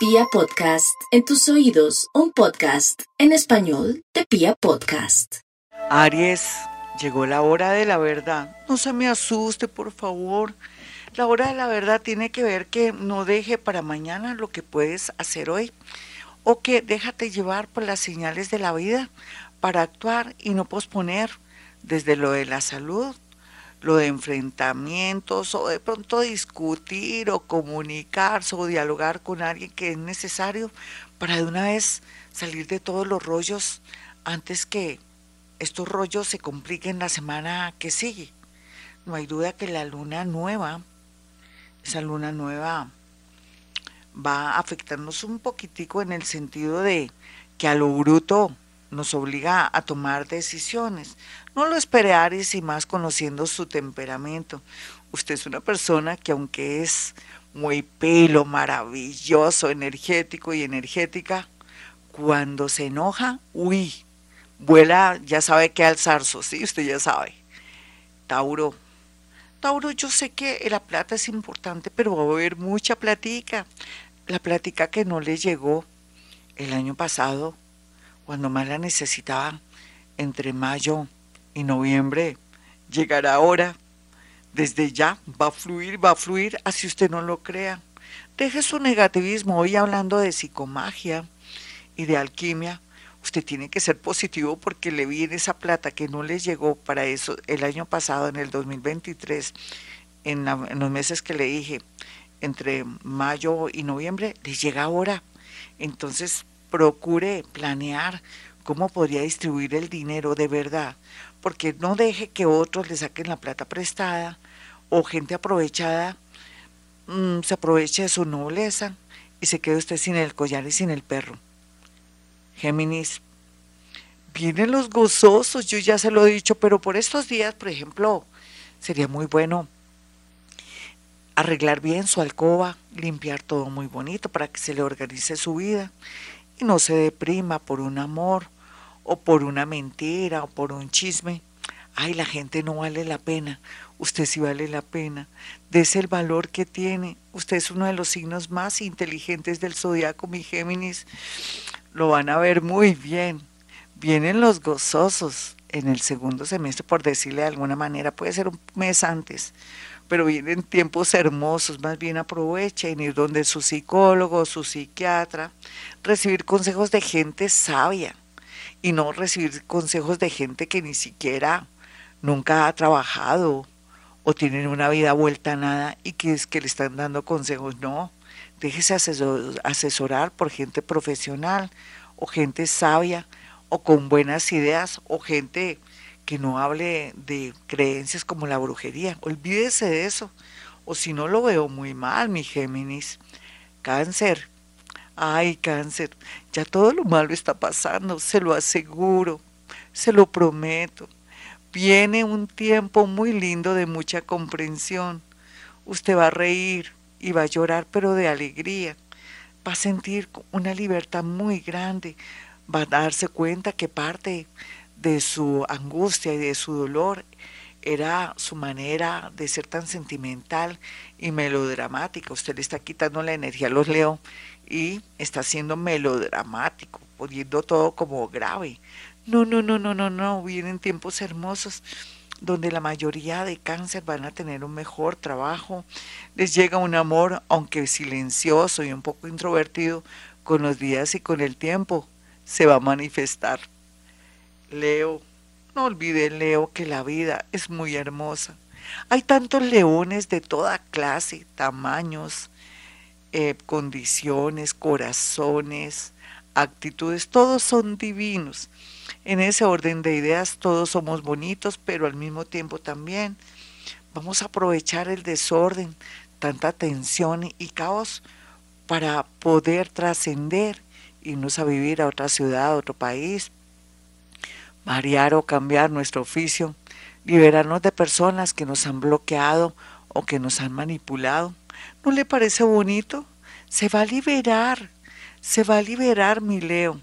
Pia Podcast, en tus oídos, un podcast en español de Pia Podcast. Aries, llegó la hora de la verdad. No se me asuste, por favor. La hora de la verdad tiene que ver que no deje para mañana lo que puedes hacer hoy o que déjate llevar por las señales de la vida para actuar y no posponer desde lo de la salud, lo de enfrentamientos o de pronto discutir o comunicarse o dialogar con alguien que es necesario para de una vez salir de todos los rollos antes que estos rollos se compliquen la semana que sigue. No hay duda que la luna nueva, esa luna nueva va a afectarnos un poquitico en el sentido de que a lo bruto nos obliga a tomar decisiones. No lo espere Aries y más conociendo su temperamento. Usted es una persona que aunque es muy pelo, maravilloso, energético y energética, cuando se enoja, uy, vuela, ya sabe que alzarse, sí, usted ya sabe. Tauro. Tauro, yo sé que la plata es importante, pero va a haber mucha platica. La plática que no le llegó el año pasado cuando más la necesitaban, entre mayo y noviembre, llegará ahora. Desde ya va a fluir, va a fluir, así usted no lo crea. Deje su negativismo. Hoy hablando de psicomagia y de alquimia, usted tiene que ser positivo porque le viene esa plata que no le llegó para eso el año pasado, en el 2023, en, en los meses que le dije, entre mayo y noviembre, le llega ahora. Entonces, procure planear cómo podría distribuir el dinero de verdad, porque no deje que otros le saquen la plata prestada o gente aprovechada mm, se aproveche de su nobleza y se quede usted sin el collar y sin el perro. Géminis, vienen los gozosos, yo ya se lo he dicho, pero por estos días, por ejemplo, sería muy bueno arreglar bien su alcoba, limpiar todo muy bonito para que se le organice su vida y no se deprima por un amor o por una mentira o por un chisme. Ay, la gente no vale la pena. Usted sí vale la pena. Dese el valor que tiene. Usted es uno de los signos más inteligentes del zodiaco, mi Géminis. Lo van a ver muy bien. Vienen los gozosos en el segundo semestre, por decirle de alguna manera. Puede ser un mes antes pero vienen tiempos hermosos, más bien aprovechen ir donde su psicólogo, su psiquiatra, recibir consejos de gente sabia y no recibir consejos de gente que ni siquiera nunca ha trabajado o tienen una vida vuelta a nada y que es que le están dando consejos. No, déjese asesorar por gente profesional o gente sabia o con buenas ideas o gente que no hable de creencias como la brujería. Olvídese de eso. O si no lo veo muy mal, mi Géminis. Cáncer. Ay, cáncer. Ya todo lo malo está pasando, se lo aseguro, se lo prometo. Viene un tiempo muy lindo de mucha comprensión. Usted va a reír y va a llorar, pero de alegría. Va a sentir una libertad muy grande. Va a darse cuenta que parte de su angustia y de su dolor era su manera de ser tan sentimental y melodramática. Usted le está quitando la energía a los Leo y está siendo melodramático, poniendo todo como grave. No, no, no, no, no, no. Vienen tiempos hermosos donde la mayoría de cáncer van a tener un mejor trabajo. Les llega un amor, aunque silencioso y un poco introvertido, con los días y con el tiempo se va a manifestar. Leo, no olvide Leo que la vida es muy hermosa. Hay tantos leones de toda clase, tamaños, eh, condiciones, corazones, actitudes, todos son divinos. En ese orden de ideas todos somos bonitos, pero al mismo tiempo también vamos a aprovechar el desorden, tanta tensión y caos para poder trascender, irnos a vivir a otra ciudad, a otro país, variar o cambiar nuestro oficio, liberarnos de personas que nos han bloqueado o que nos han manipulado. ¿No le parece bonito? Se va a liberar, se va a liberar mi Leo.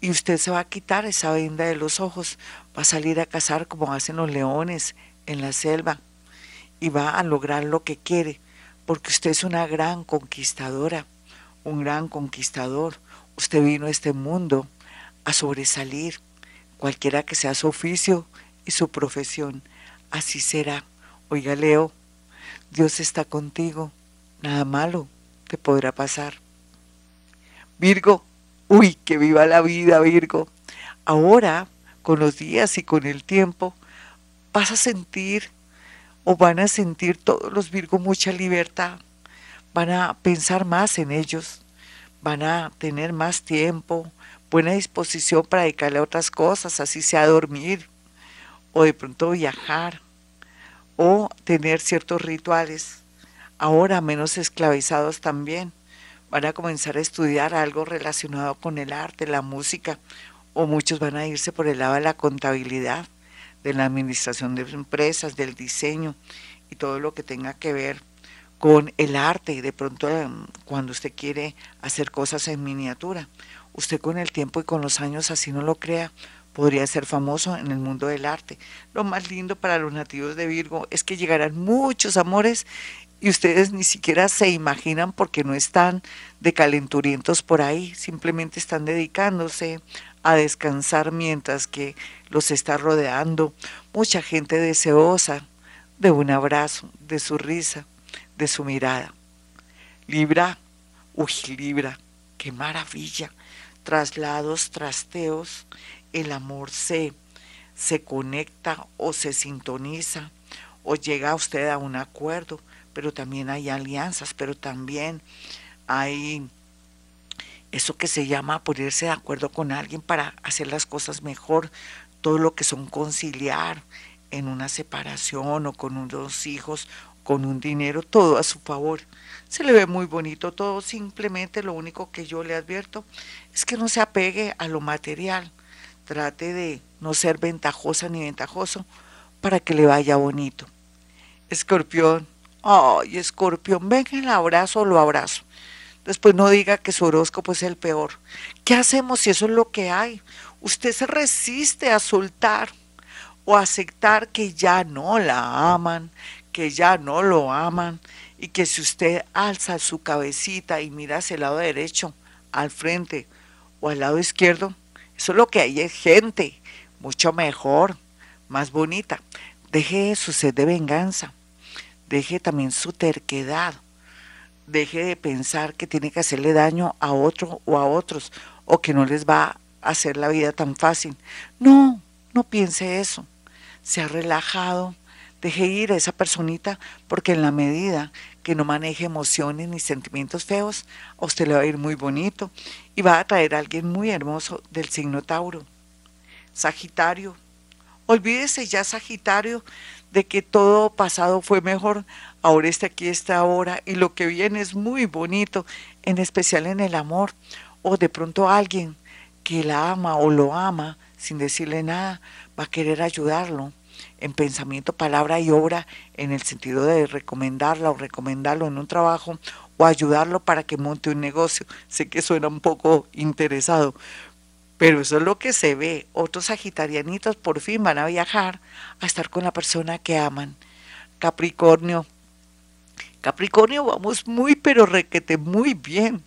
Y usted se va a quitar esa venda de los ojos, va a salir a cazar como hacen los leones en la selva y va a lograr lo que quiere, porque usted es una gran conquistadora, un gran conquistador. Usted vino a este mundo a sobresalir, cualquiera que sea su oficio y su profesión. Así será. Oiga, Leo, Dios está contigo. Nada malo te podrá pasar. Virgo, uy, que viva la vida, Virgo. Ahora, con los días y con el tiempo, vas a sentir o van a sentir todos los Virgo mucha libertad, van a pensar más en ellos, van a tener más tiempo, buena disposición para dedicarle a otras cosas, así sea dormir o de pronto viajar o tener ciertos rituales, ahora menos esclavizados también. Van a comenzar a estudiar algo relacionado con el arte, la música, o muchos van a irse por el lado de la contabilidad de la administración de empresas, del diseño y todo lo que tenga que ver con el arte y de pronto em, cuando usted quiere hacer cosas en miniatura. Usted con el tiempo y con los años, así no lo crea, podría ser famoso en el mundo del arte. Lo más lindo para los nativos de Virgo es que llegarán muchos amores y ustedes ni siquiera se imaginan porque no están de calenturientos por ahí, simplemente están dedicándose a descansar mientras que los está rodeando mucha gente deseosa de un abrazo, de su risa, de su mirada. Libra, uy, Libra, qué maravilla. Traslados, trasteos, el amor se, se conecta o se sintoniza o llega usted a un acuerdo, pero también hay alianzas, pero también hay eso que se llama ponerse de acuerdo con alguien para hacer las cosas mejor, todo lo que son conciliar en una separación o con unos hijos, con un dinero, todo a su favor. Se le ve muy bonito todo, simplemente lo único que yo le advierto es que no se apegue a lo material, trate de no ser ventajosa ni ventajoso para que le vaya bonito. Escorpión, ay, escorpión, venga el abrazo, lo abrazo. Después no diga que su horóscopo es el peor. ¿Qué hacemos si eso es lo que hay? Usted se resiste a soltar o aceptar que ya no la aman, que ya no lo aman y que si usted alza su cabecita y mira hacia el lado derecho, al frente o al lado izquierdo, eso es lo que hay es gente mucho mejor, más bonita. Deje su sed de venganza, deje también su terquedad, deje de pensar que tiene que hacerle daño a otro o a otros o que no les va a hacer la vida tan fácil. No, no piense eso. Se ha relajado, deje ir a esa personita porque en la medida que no maneje emociones ni sentimientos feos, a usted le va a ir muy bonito y va a traer a alguien muy hermoso del signo Tauro. Sagitario, olvídese ya Sagitario de que todo pasado fue mejor, ahora está aquí, está ahora, y lo que viene es muy bonito, en especial en el amor, o de pronto alguien que la ama o lo ama sin decirle nada, va a querer ayudarlo en pensamiento, palabra y obra, en el sentido de recomendarla o recomendarlo en un trabajo o ayudarlo para que monte un negocio. Sé que suena un poco interesado, pero eso es lo que se ve. Otros sagitarianitos por fin van a viajar a estar con la persona que aman. Capricornio. Capricornio, vamos muy, pero requete muy bien.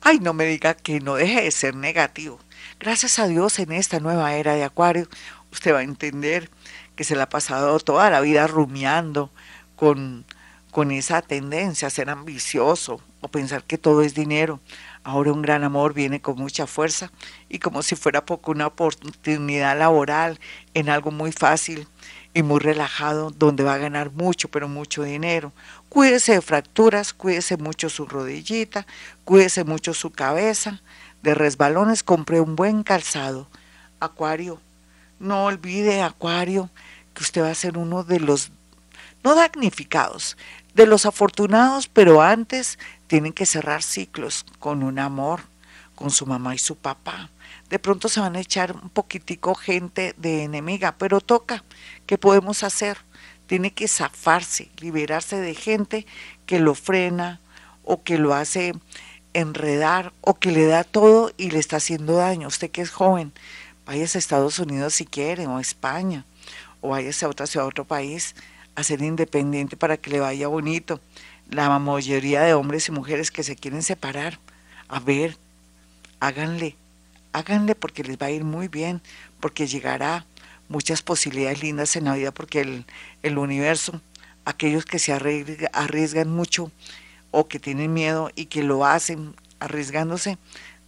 Ay, no me diga que no deje de ser negativo. Gracias a Dios en esta nueva era de Acuario, usted va a entender que se le ha pasado toda la vida rumiando con, con esa tendencia a ser ambicioso o pensar que todo es dinero. Ahora un gran amor viene con mucha fuerza y como si fuera poco una oportunidad laboral en algo muy fácil y muy relajado donde va a ganar mucho, pero mucho dinero. Cuídese de fracturas, cuídese mucho su rodillita, cuídese mucho su cabeza. De resbalones compre un buen calzado. Acuario, no olvide, Acuario, que usted va a ser uno de los, no damnificados, de los afortunados, pero antes tienen que cerrar ciclos con un amor, con su mamá y su papá. De pronto se van a echar un poquitico gente de enemiga, pero toca. ¿Qué podemos hacer? Tiene que zafarse, liberarse de gente que lo frena o que lo hace enredar o que le da todo y le está haciendo daño. Usted que es joven, váyase a Estados Unidos si quiere, o a España, o váyase a otra ciudad, a otro país, a ser independiente para que le vaya bonito. La mayoría de hombres y mujeres que se quieren separar A ver, háganle, háganle porque les va a ir muy bien, porque llegará muchas posibilidades lindas en la vida, porque el, el universo, aquellos que se arriesgan mucho o que tienen miedo y que lo hacen arriesgándose,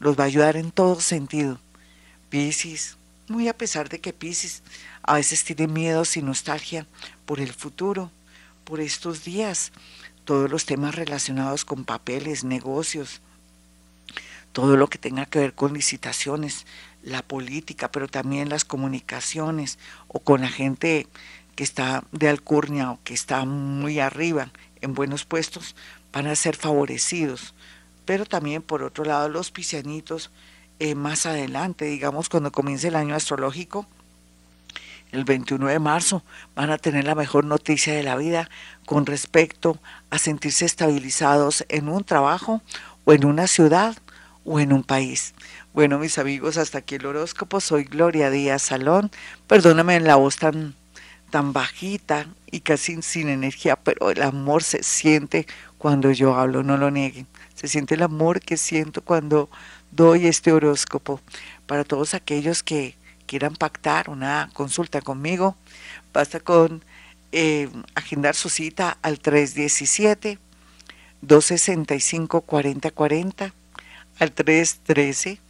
los va a ayudar en todo sentido. Piscis, muy a pesar de que Piscis a veces tiene miedos y nostalgia por el futuro, por estos días, todos los temas relacionados con papeles, negocios, todo lo que tenga que ver con licitaciones, la política, pero también las comunicaciones o con la gente que está de alcurnia o que está muy arriba en buenos puestos, van a ser favorecidos. Pero también, por otro lado, los piscianitos, eh, más adelante, digamos, cuando comience el año astrológico, el 21 de marzo, van a tener la mejor noticia de la vida con respecto a sentirse estabilizados en un trabajo o en una ciudad o en un país. Bueno, mis amigos, hasta aquí el horóscopo. Soy Gloria Díaz Salón. Perdóname en la voz tan, tan bajita y casi sin energía, pero el amor se siente cuando yo hablo, no lo nieguen. Se siente el amor que siento cuando doy este horóscopo. Para todos aquellos que quieran pactar una consulta conmigo, basta con eh, agendar su cita al 317 265 4040 al 313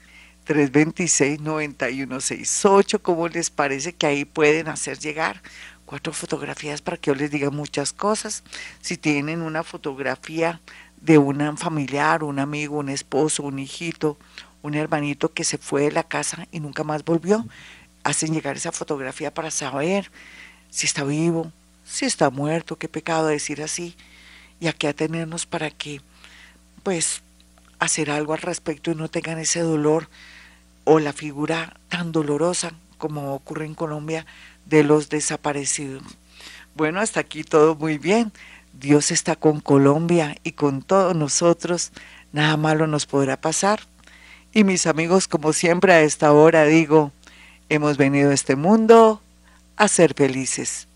326 9168. ¿Cómo les parece que ahí pueden hacer llegar cuatro fotografías para que yo les diga muchas cosas? Si tienen una fotografía de un familiar, un amigo, un esposo, un hijito, un hermanito que se fue de la casa y nunca más volvió, hacen llegar esa fotografía para saber si está vivo, si está muerto, qué pecado decir así, y aquí atenernos para que, pues, hacer algo al respecto y no tengan ese dolor o la figura tan dolorosa como ocurre en Colombia de los desaparecidos. Bueno, hasta aquí todo muy bien. Dios está con Colombia y con todos nosotros. Nada malo nos podrá pasar. Y mis amigos, como siempre a esta hora digo, hemos venido a este mundo a ser felices.